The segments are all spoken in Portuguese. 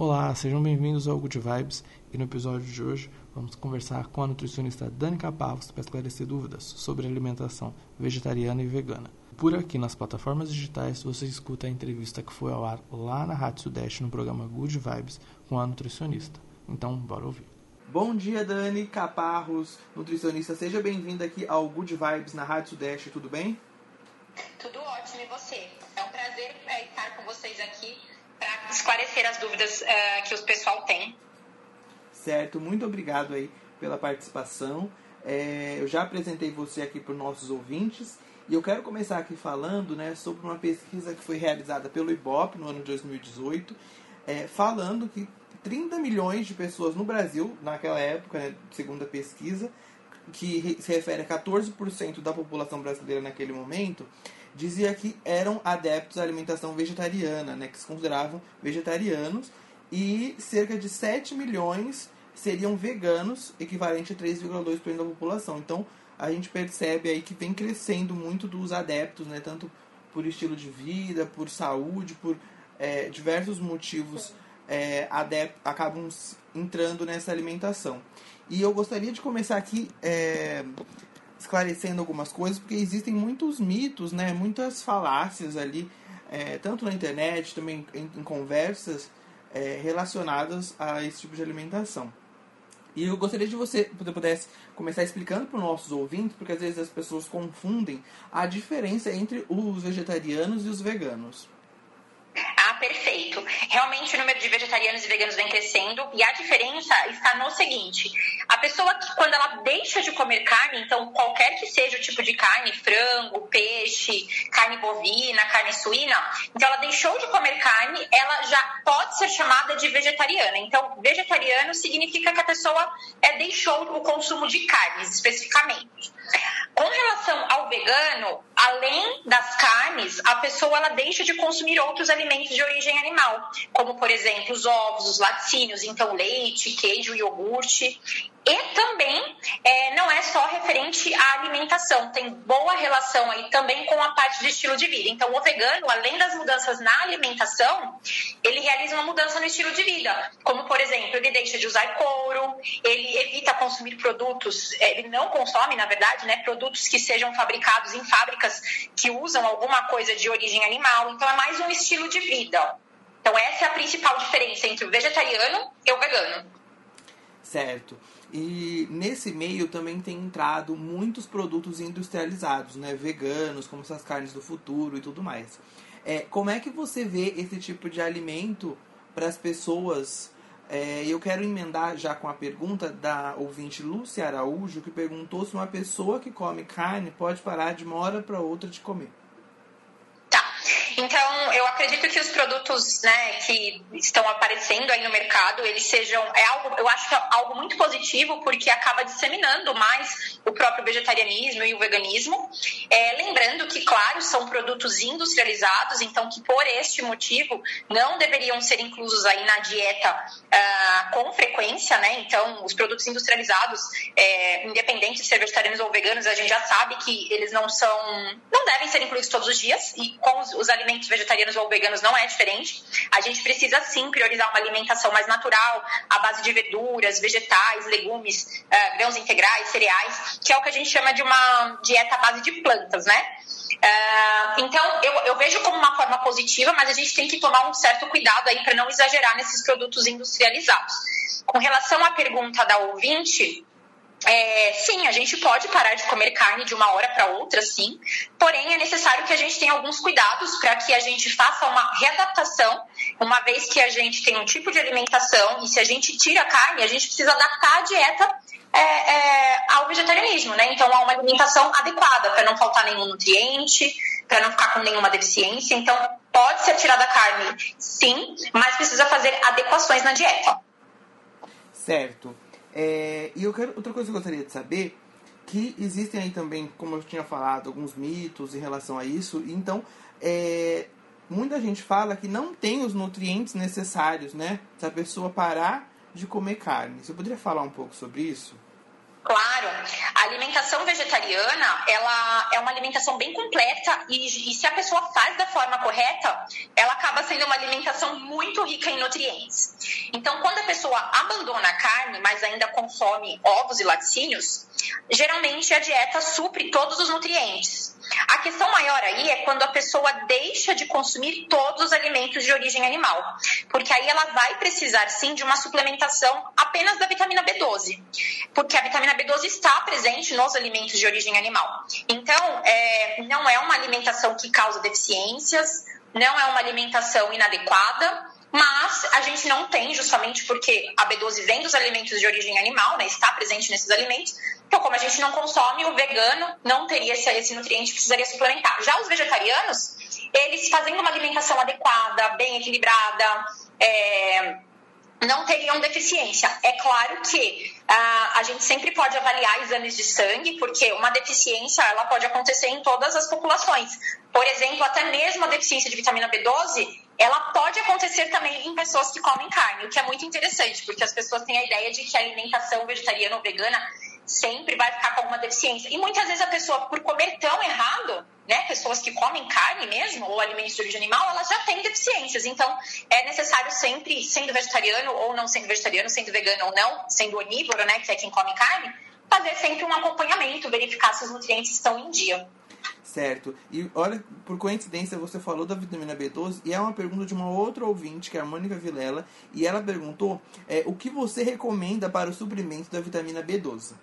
Olá, sejam bem-vindos ao Good Vibes e no episódio de hoje vamos conversar com a nutricionista Dani Caparros para esclarecer dúvidas sobre alimentação vegetariana e vegana. Por aqui nas plataformas digitais você escuta a entrevista que foi ao ar lá na Rádio Sudeste no programa Good Vibes com a nutricionista. Então, bora ouvir. Bom dia, Dani Caparros, nutricionista. Seja bem-vinda aqui ao Good Vibes na Rádio Sudeste, tudo bem? Tudo ótimo, e você? É um prazer é, estar com vocês aqui esclarecer as dúvidas uh, que o pessoal tem. Certo, muito obrigado aí pela participação. É, eu já apresentei você aqui para os nossos ouvintes e eu quero começar aqui falando né, sobre uma pesquisa que foi realizada pelo IBOP no ano de 2018, é, falando que 30 milhões de pessoas no Brasil, naquela época, né, segundo a pesquisa, que se refere a 14% da população brasileira naquele momento, dizia que eram adeptos à alimentação vegetariana, né, que se consideravam vegetarianos, e cerca de 7 milhões seriam veganos, equivalente a 3,2% da população. Então, a gente percebe aí que vem crescendo muito dos adeptos, né, tanto por estilo de vida, por saúde, por é, diversos motivos é, acabam entrando nessa alimentação. E eu gostaria de começar aqui é, esclarecendo algumas coisas, porque existem muitos mitos, né, muitas falácias ali, é, tanto na internet, também em, em conversas é, relacionadas a esse tipo de alimentação. E eu gostaria de você pudesse começar explicando para os nossos ouvintes, porque às vezes as pessoas confundem a diferença entre os vegetarianos e os veganos. Realmente o número de vegetarianos e veganos vem crescendo e a diferença está no seguinte: a pessoa que, quando ela deixa de comer carne, então qualquer que seja o tipo de carne, frango, peixe, carne bovina, carne suína, então ela deixou de comer carne, ela já pode ser chamada de vegetariana. Então, vegetariano significa que a pessoa é, deixou o consumo de carnes, especificamente. Com relação ao vegano, além das carnes, a pessoa ela deixa de consumir outros alimentos de origem animal, como por exemplo os ovos, os laticínios, então leite, queijo, iogurte. E também é, não é só referente à alimentação, tem boa relação aí também com a parte de estilo de vida. Então, o vegano, além das mudanças na alimentação, ele realiza uma mudança no estilo de vida, como por exemplo, ele deixa de usar couro, ele evita consumir produtos, é, ele não consome, na verdade, né, produtos que sejam fabricados em fábricas que usam alguma coisa de origem animal. Então, é mais um estilo de vida. Então, essa é a principal diferença entre o vegetariano e o vegano. Certo. E nesse meio também tem entrado muitos produtos industrializados, né? Veganos, como essas carnes do futuro e tudo mais. É, como é que você vê esse tipo de alimento para as pessoas? É, eu quero emendar já com a pergunta da ouvinte Lúcia Araújo, que perguntou se uma pessoa que come carne pode parar de uma hora para outra de comer. Então, eu acredito que os produtos né, que estão aparecendo aí no mercado, eles sejam. É algo, eu acho que é algo muito positivo, porque acaba disseminando mais o próprio vegetarianismo e o veganismo. É, lembrando que, claro, são produtos industrializados, então que por este motivo não deveriam ser inclusos aí na dieta uh, com frequência, né? Então, os produtos industrializados, é, independente de ser vegetarianos ou veganos, a gente já sabe que eles não são. não devem ser incluídos todos os dias, e com os alimentos alimentos vegetarianos ou veganos não é diferente. A gente precisa sim priorizar uma alimentação mais natural, à base de verduras, vegetais, legumes, uh, grãos integrais, cereais, que é o que a gente chama de uma dieta à base de plantas, né? Uh, então, eu, eu, vejo como uma forma positiva, mas a gente tem que tomar um certo cuidado aí para não exagerar nesses produtos industrializados. Com relação à pergunta da ouvinte, é, sim, a gente pode parar de comer carne de uma hora para outra, sim. Porém, é necessário que a gente tenha alguns cuidados para que a gente faça uma readaptação, uma vez que a gente tem um tipo de alimentação e se a gente tira a carne, a gente precisa adaptar a dieta é, é, ao vegetarianismo, né? Então, a uma alimentação adequada para não faltar nenhum nutriente, para não ficar com nenhuma deficiência. Então, pode ser tirada a carne, sim, mas precisa fazer adequações na dieta. Certo. É, e eu quero, outra coisa que eu gostaria de saber, que existem aí também, como eu tinha falado, alguns mitos em relação a isso. Então, é, muita gente fala que não tem os nutrientes necessários, né? Se a pessoa parar de comer carne. Você poderia falar um pouco sobre isso? Claro, a alimentação vegetariana ela é uma alimentação bem completa e, e, se a pessoa faz da forma correta, ela acaba sendo uma alimentação muito rica em nutrientes. Então, quando a pessoa abandona a carne, mas ainda consome ovos e laticínios, geralmente a dieta supre todos os nutrientes. A questão maior aí é quando a pessoa deixa de consumir todos os alimentos de origem animal, porque aí ela vai precisar sim de uma suplementação apenas da vitamina B12, porque a vitamina B12 está presente nos alimentos de origem animal. Então, é, não é uma alimentação que causa deficiências, não é uma alimentação inadequada, mas a gente não tem, justamente porque a B12 vem dos alimentos de origem animal, né, está presente nesses alimentos, então, como a gente não consome, o vegano não teria esse, esse nutriente, precisaria suplementar. Já os vegetarianos, eles fazendo uma alimentação adequada, bem equilibrada, é, não teriam deficiência. É claro que ah, a gente sempre pode avaliar exames de sangue, porque uma deficiência ela pode acontecer em todas as populações. Por exemplo, até mesmo a deficiência de vitamina B12, ela pode acontecer também em pessoas que comem carne, o que é muito interessante, porque as pessoas têm a ideia de que a alimentação vegetariana ou vegana sempre vai ficar com alguma deficiência. E muitas vezes a pessoa, por comer tão errado, né, pessoas que comem carne mesmo, ou alimentos de origem animal, elas já têm deficiências. Então, é necessário sempre, sendo vegetariano ou não sendo vegetariano, sendo vegano ou não, sendo onívoro, né, que é quem come carne, fazer sempre um acompanhamento, verificar se os nutrientes estão em dia. Certo. E olha, por coincidência, você falou da vitamina B12 e é uma pergunta de uma outra ouvinte, que é a Mônica Vilela, e ela perguntou é, o que você recomenda para o suprimento da vitamina B12.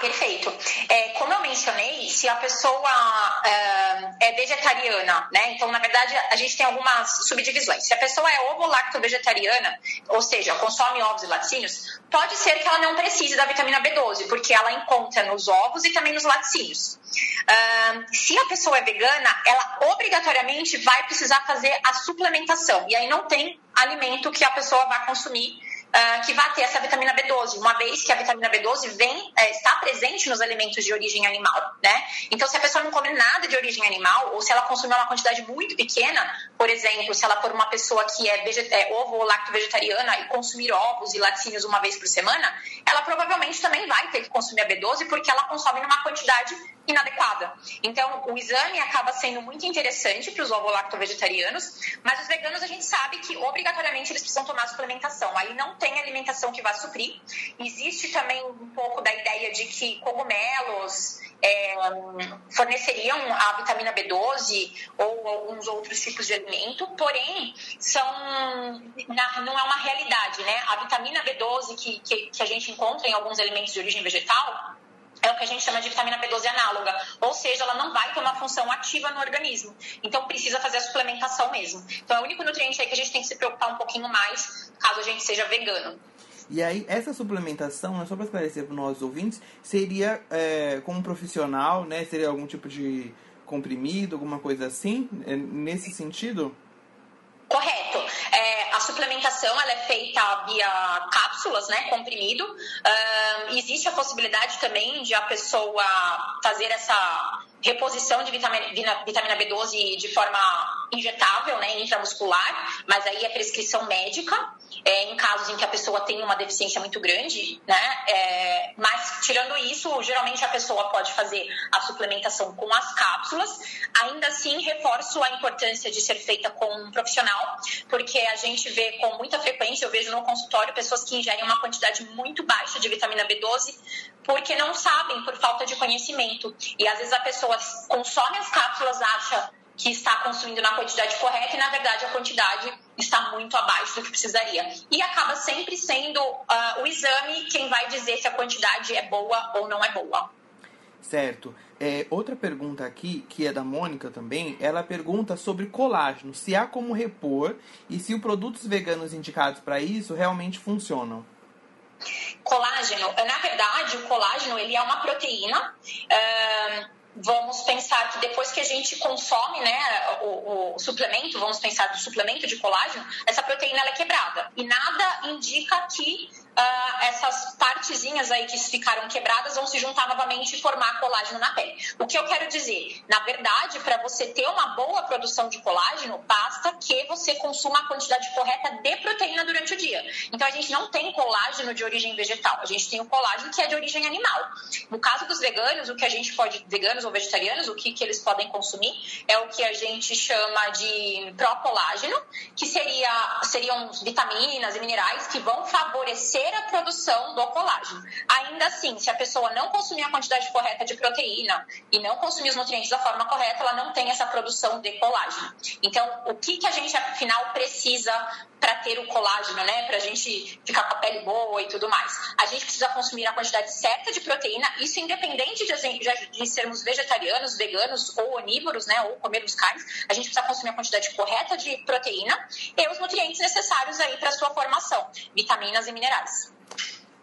Perfeito. É, como eu mencionei, se a pessoa é, é, vegetariana, né? Então, na verdade, a gente tem algumas subdivisões. Se a pessoa é ovo-lacto-vegetariana, ou seja, consome ovos e laticínios, pode ser que ela não precise da vitamina B12, porque ela encontra nos ovos e também nos laticínios. Uh, se a pessoa é vegana, ela obrigatoriamente vai precisar fazer a suplementação. E aí não tem alimento que a pessoa vai consumir uh, que vai ter essa vitamina B12, uma vez que a vitamina B12 vem, é, está presente nos alimentos de origem animal, né? Então, se a pessoa não come nada de origem animal, ou se ela consumir uma quantidade muito pequena, por exemplo, se ela for uma pessoa que é, é ovo ou lacto vegetariana e consumir ovos e laticínios uma vez por semana, ela provavelmente também vai ter que consumir a B12 porque ela consome numa quantidade inadequada. Então, o exame acaba sendo muito interessante para os ovo-lacto-vegetarianos, mas os veganos a gente sabe que obrigatoriamente eles precisam tomar suplementação. Aí não tem alimentação que vá suprir. Existe também um pouco da ideia de que cogumelos é, forneceriam a vitamina B12 ou alguns outros tipos de alimento, porém são não é uma realidade, né? A vitamina B12 que, que, que a gente encontra em alguns alimentos de origem vegetal é o que a gente chama de vitamina B12 análoga, ou seja, ela não vai ter uma função ativa no organismo. Então precisa fazer a suplementação mesmo. Então é o único nutriente aí que a gente tem que se preocupar um pouquinho mais, caso a gente seja vegano. E aí, essa suplementação, né, só para esclarecer para os nossos ouvintes, seria é, como profissional, né? Seria algum tipo de comprimido, alguma coisa assim, é, nesse sentido? Correto. A suplementação ela é feita via cápsulas, né, comprimido. Uh, existe a possibilidade também de a pessoa fazer essa reposição de vitamina, vitamina B12 de forma injetável, né, intramuscular, mas aí é prescrição médica, é, em casos em que a pessoa tem uma deficiência muito grande, né, é, mas tirando isso, geralmente a pessoa pode fazer a suplementação com as cápsulas, ainda assim reforço a importância de ser feita com um profissional, porque a gente vê com muita frequência, eu vejo no consultório pessoas que ingerem uma quantidade muito baixa de vitamina B12 porque não sabem por falta de conhecimento. E às vezes a pessoa consome as cápsulas, acha que está consumindo na quantidade correta e na verdade a quantidade está muito abaixo do que precisaria. E acaba sempre sendo uh, o exame quem vai dizer se a quantidade é boa ou não é boa. Certo. É, outra pergunta aqui, que é da Mônica também, ela pergunta sobre colágeno, se há como repor e se os produtos veganos indicados para isso realmente funcionam. Colágeno, na verdade, o colágeno ele é uma proteína. Uh, vamos pensar que depois que a gente consome né, o, o, suplemento, vamos pensar do suplemento de colágeno, essa proteína é quebrada. E nada indica que uh, essas partezinhas aí que ficaram quebradas vão se juntar novamente e formar colágeno na pele. O que eu quero dizer? Na verdade, para você ter uma boa produção de colágeno, basta que você consuma a quantidade correta de proteína durante o dia. Então, a gente não tem colágeno de origem vegetal, a gente tem o colágeno que é de origem animal. No caso dos veganos, o que a gente pode, veganos ou vegetarianos, o que, que eles podem consumir é o que a gente chama de procolágeno, que seria, seriam vitaminas e minerais que vão favorecer a produção do colágeno. Ainda assim, se a pessoa não consumir a quantidade correta de proteína e não consumir os nutrientes da forma correta, ela não tem essa produção de colágeno. Então, o que, que a gente, afinal, precisa para ter o colágeno, né? Para a gente ficar com a pele boa e tudo mais. A gente precisa consumir a quantidade certa de proteína, isso independente de, de sermos vegetarianos, veganos ou onívoros, né? Ou comermos carnes, a gente precisa consumir a quantidade correta de proteína e os nutrientes necessários aí para sua formação, vitaminas e minerais.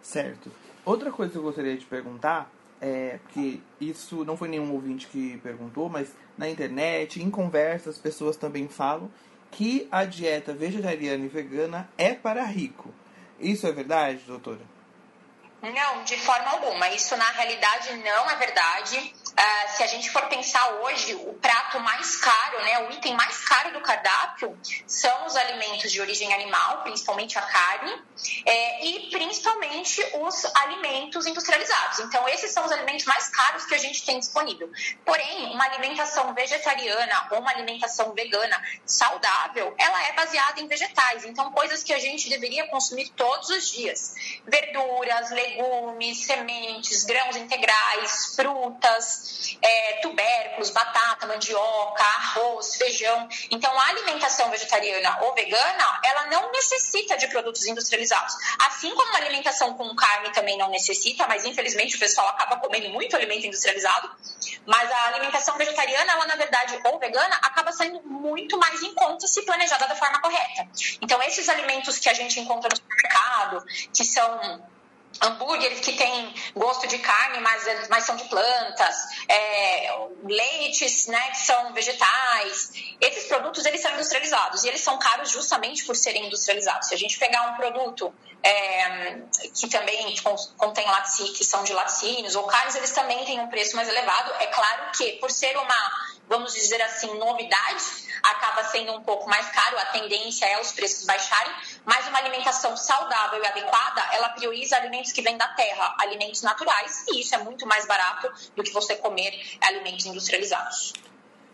Certo. Outra coisa que eu gostaria de perguntar é que isso não foi nenhum ouvinte que perguntou, mas na internet, em conversas, as pessoas também falam que a dieta vegetariana e vegana é para rico. Isso é verdade, doutora? Não, de forma alguma. Isso na realidade não é verdade. Uh, se a gente for pensar hoje, o prato mais caro, né, o item mais caro do cardápio são os alimentos de origem animal, principalmente a carne, é, e principalmente os alimentos industrializados. Então, esses são os alimentos mais caros que a gente tem disponível. Porém, uma alimentação vegetariana ou uma alimentação vegana saudável, ela é baseada em vegetais. Então, coisas que a gente deveria consumir todos os dias: verduras, legumes, sementes, grãos integrais, frutas é, tubérculos, batata, mandioca, arroz, feijão. Então, a alimentação vegetariana ou vegana, ela não necessita de produtos industrializados. Assim como a alimentação com carne também não necessita, mas infelizmente o pessoal acaba comendo muito alimento industrializado. Mas a alimentação vegetariana, ela na verdade, ou vegana, acaba saindo muito mais em conta se planejada da forma correta. Então, esses alimentos que a gente encontra no supermercado, que são hambúrgueres que têm gosto de carne, mas, mas são de plantas, é, leites né, que são vegetais. Esses produtos eles são industrializados e eles são caros justamente por serem industrializados. Se a gente pegar um produto é, que também contém laticínios, que são de laticínios ou carnes, eles também têm um preço mais elevado. É claro que por ser uma vamos dizer assim, novidade, acaba sendo um pouco mais caro, a tendência é os preços baixarem, mas uma alimentação saudável e adequada, ela prioriza alimentos que vêm da terra, alimentos naturais, e isso é muito mais barato do que você comer alimentos industrializados.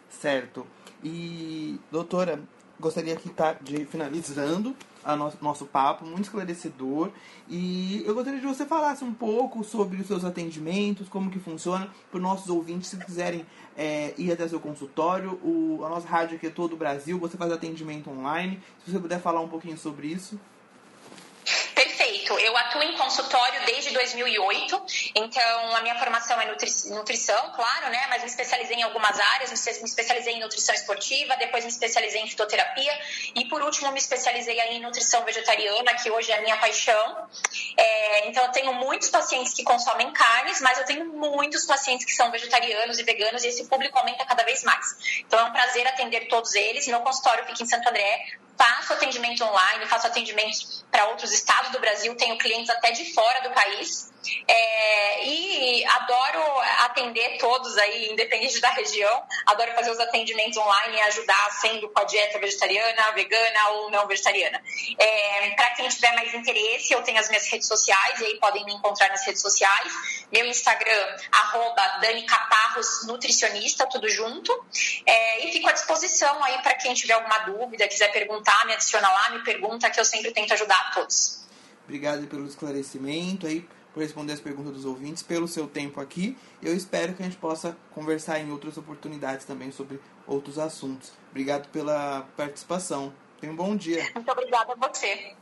Certo. E, doutora, gostaria aqui tá, de finalizando a nosso, nosso papo, muito esclarecedor. E eu gostaria de você falasse um pouco sobre os seus atendimentos, como que funciona, para os nossos ouvintes, se quiserem é, ir até seu consultório. O, a nossa rádio aqui é todo o Brasil, você faz atendimento online. Se você puder falar um pouquinho sobre isso. Perfeito. Eu atuo em consultório desde 2008, então a minha formação é nutri nutrição, claro, né? Mas me especializei em algumas áreas, me especializei em nutrição esportiva, depois me especializei em fitoterapia e por último me especializei em nutrição vegetariana, que hoje é a minha paixão. É, então eu tenho muitos pacientes que consomem carnes, mas eu tenho muitos pacientes que são vegetarianos e veganos e esse público aumenta cada vez mais. Então é um prazer atender todos eles. Meu consultório fica em Santo André, faço atendimento online, faço atendimento para outros estados do Brasil, tenho clientes até de fora do país. É, e adoro atender todos aí, independente da região. Adoro fazer os atendimentos online e ajudar, sendo com a dieta vegetariana, vegana ou não vegetariana. É, Para quem tiver mais interesse, eu tenho as minhas redes sociais, e aí podem me encontrar nas redes sociais. Meu Instagram, arroba Dani Caparros Nutricionista, tudo junto. É, e fico à disposição aí para quem tiver alguma dúvida, quiser perguntar, me adiciona lá, me pergunta, que eu sempre tento ajudar todos. Obrigado pelo esclarecimento aí por responder as perguntas dos ouvintes, pelo seu tempo aqui. Eu espero que a gente possa conversar em outras oportunidades também sobre outros assuntos. Obrigado pela participação. Tenha um bom dia. Muito obrigada a você.